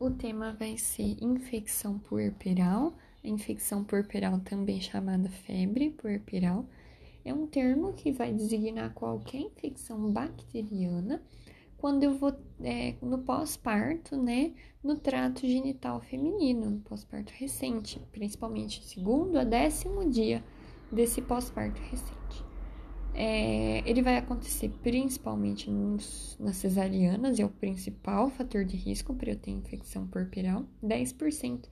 O tema vai ser infecção puerperal. A infecção puerperal, também chamada febre puerperal, é um termo que vai designar qualquer infecção bacteriana quando eu vou é, no pós-parto, né, no trato genital feminino, no pós-parto recente, principalmente segundo a décimo dia desse pós-parto recente. É, ele vai acontecer principalmente nos, nas cesarianas, é o principal fator de risco para eu ter infecção puerperal. 10%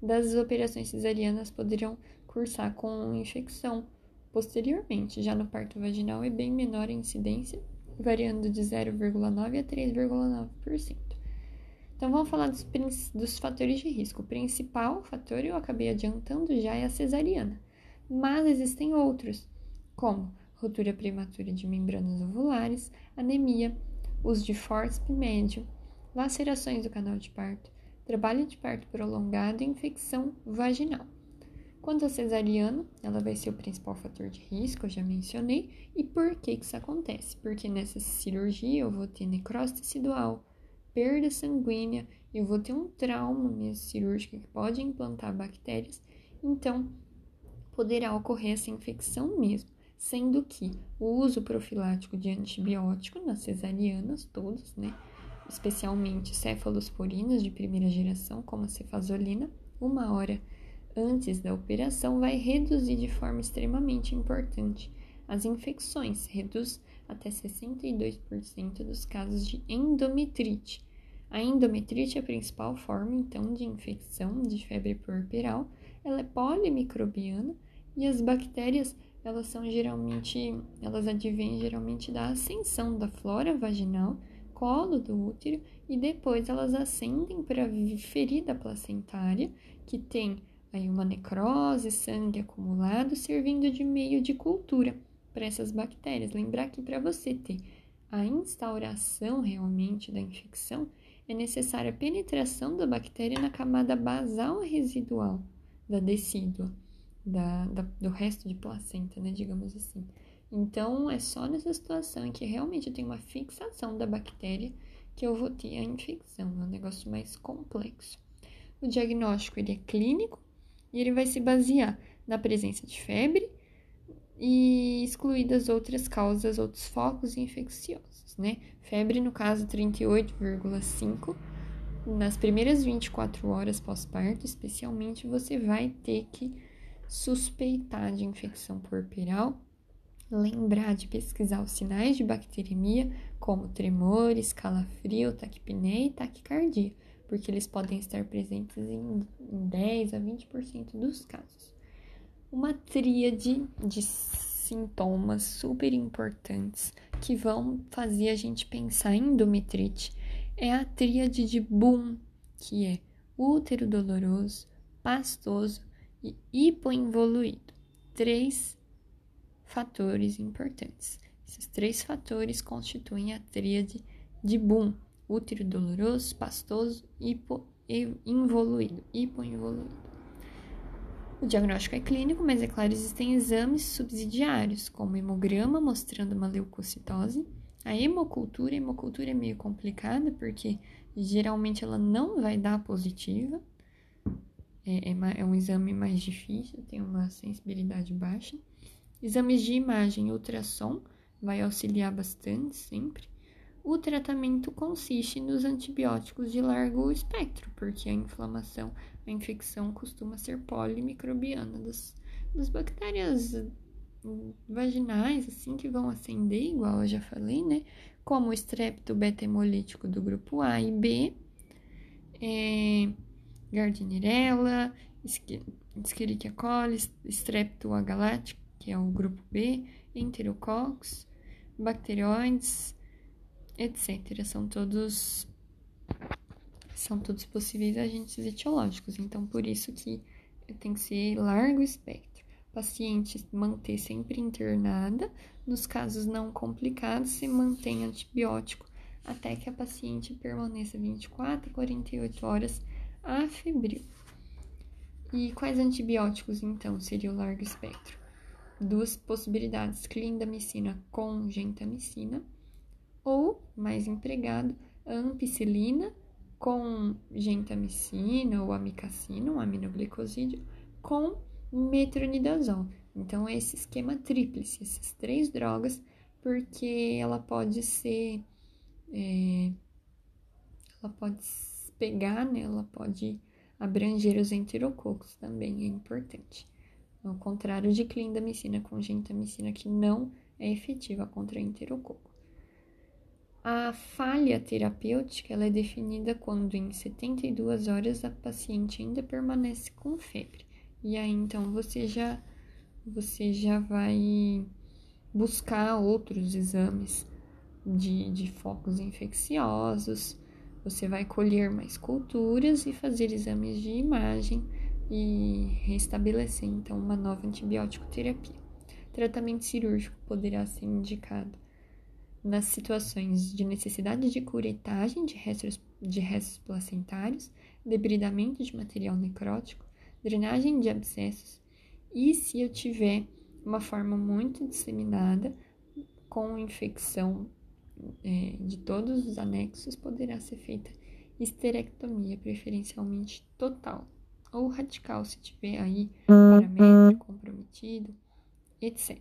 das operações cesarianas poderão cursar com infecção posteriormente. Já no parto vaginal é bem menor a incidência, variando de 0,9% a 3,9%. Então, vamos falar dos, dos fatores de risco. O principal fator, eu acabei adiantando já, é a cesariana. Mas existem outros, como ruptura prematura de membranas ovulares, anemia, uso de forceps médio, lacerações do canal de parto, trabalho de parto prolongado e infecção vaginal. Quanto à cesariana, ela vai ser o principal fator de risco, eu já mencionei. E por que, que isso acontece? Porque nessa cirurgia eu vou ter necrose tecidual, perda sanguínea, eu vou ter um trauma mesmo cirúrgico que pode implantar bactérias, então poderá ocorrer essa infecção mesmo, sendo que o uso profilático de antibiótico nas cesarianas, todos, né, especialmente cefalosporinas de primeira geração, como a cefazolina, uma hora antes da operação vai reduzir de forma extremamente importante as infecções, reduz até 62% dos casos de endometrite. A endometrite é a principal forma, então, de infecção de febre puerperal. Ela é polimicrobiana e as bactérias, elas são geralmente, elas advêm geralmente da ascensão da flora vaginal, colo do útero e depois elas ascendem para a ferida placentária, que tem aí uma necrose, sangue acumulado, servindo de meio de cultura para essas bactérias. Lembrar que para você ter a instauração realmente da infecção, é necessária a penetração da bactéria na camada basal residual da decídua, da, da, do resto de placenta, né, digamos assim. Então, é só nessa situação em que realmente eu tenho uma fixação da bactéria que eu vou ter a infecção, é um negócio mais complexo. O diagnóstico ele é clínico, e ele vai se basear na presença de febre e excluídas outras causas, outros focos infecciosos, né? Febre, no caso, 38,5. Nas primeiras 24 horas pós-parto, especialmente, você vai ter que suspeitar de infecção puerperal, lembrar de pesquisar os sinais de bacteremia, como tremores, calafrio, taquipneia e taquicardia porque eles podem estar presentes em 10 a 20% dos casos. Uma tríade de sintomas super importantes que vão fazer a gente pensar em endometrite é a tríade de Boom, que é útero doloroso, pastoso e hipoinvoluído. Três fatores importantes. Esses três fatores constituem a tríade de Boom útero doloroso, pastoso, hipo, involuído, hipoinvoluído. O diagnóstico é clínico, mas é claro, existem exames subsidiários, como hemograma mostrando uma leucocitose. A hemocultura, a hemocultura é meio complicada, porque geralmente ela não vai dar positiva. É, é, é um exame mais difícil, tem uma sensibilidade baixa. Exames de imagem, ultrassom, vai auxiliar bastante sempre. O tratamento consiste nos antibióticos de largo espectro, porque a inflamação, a infecção costuma ser polimicrobiana das, das bactérias vaginais, assim, que vão acender, igual eu já falei, né? Como o estrepto beta-hemolítico do grupo A e B, é, Gardnerella, Escherichia coli, Strepto agalactico, que é o grupo B, Enterococcus, bacteroides, etc. São todos são todos possíveis agentes etiológicos, então por isso que tem que ser largo espectro. Paciente manter sempre internada, nos casos não complicados, se mantém antibiótico até que a paciente permaneça 24 a 48 horas afebril. E quais antibióticos, então, seria o largo espectro? Duas possibilidades, clindamicina com gentamicina ou, mais empregado, a ampicilina com gentamicina ou amicacina, um aminoglicosídeo, com metronidazol. Então, é esse esquema tríplice, essas três drogas, porque ela pode ser. É, ela pode pegar, né? Ela pode abranger os enterococos também, é importante. Ao contrário de clindamicina com gentamicina, que não é efetiva contra enterococo. A falha terapêutica ela é definida quando em 72 horas a paciente ainda permanece com febre. E aí então você já você já vai buscar outros exames de, de focos infecciosos, você vai colher mais culturas e fazer exames de imagem e restabelecer então uma nova antibiótico terapia. Tratamento cirúrgico poderá ser indicado nas situações de necessidade de curetagem de restos, de restos placentários, debridamento de material necrótico, drenagem de abscessos e se eu tiver uma forma muito disseminada com infecção é, de todos os anexos, poderá ser feita esterectomia, preferencialmente total ou radical, se tiver aí paramétrico comprometido, etc.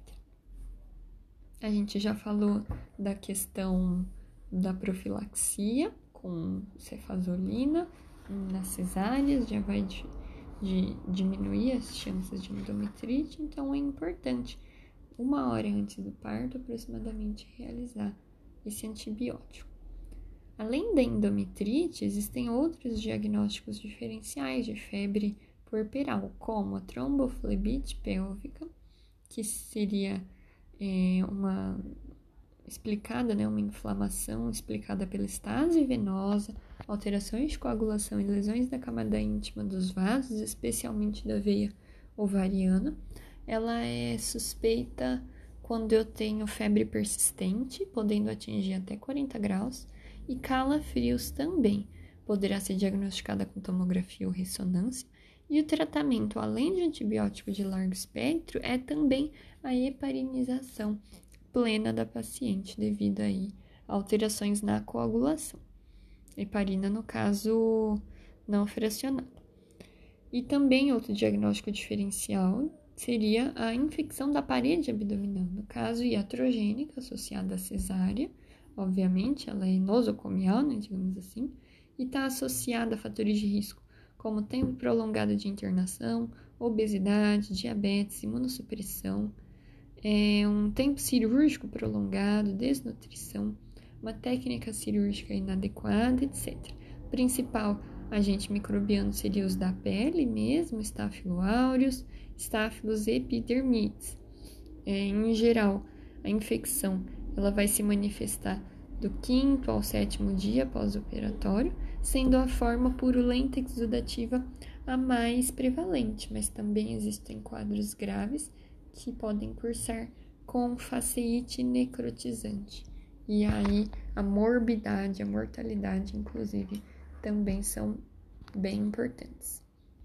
A gente já falou da questão da profilaxia com cefazolina nas cesáreas, já vai de, de diminuir as chances de endometrite, então é importante, uma hora antes do parto, aproximadamente, realizar esse antibiótico. Além da endometrite, existem outros diagnósticos diferenciais de febre puerperal, como a tromboflebite pélvica, que seria é, uma explicada, né, uma inflamação explicada pela estase venosa, alterações de coagulação e lesões da camada íntima dos vasos, especialmente da veia ovariana. Ela é suspeita quando eu tenho febre persistente, podendo atingir até 40 graus, e calafrios também. Poderá ser diagnosticada com tomografia ou ressonância. E o tratamento, além de antibiótico de largo espectro, é também a heparinização plena da paciente, devido aí a alterações na coagulação. Heparina, no caso, não fracionada. E também outro diagnóstico diferencial seria a infecção da parede abdominal, no caso iatrogênica associada à cesárea, obviamente, ela é nosocomial, né, digamos assim, e está associada a fatores de risco como tempo prolongado de internação, obesidade, diabetes, imunossupressão, é, um tempo cirúrgico prolongado, desnutrição, uma técnica cirúrgica inadequada, etc. Principal agente microbiano seria os da pele mesmo, Staphylo aureus, Staphylos epidermides. É, em geral, a infecção ela vai se manifestar do quinto ao sétimo dia pós-operatório, sendo a forma purulenta exudativa a mais prevalente, mas também existem quadros graves que podem cursar com faceite necrotizante. E aí a morbidade, a mortalidade, inclusive, também são bem importantes.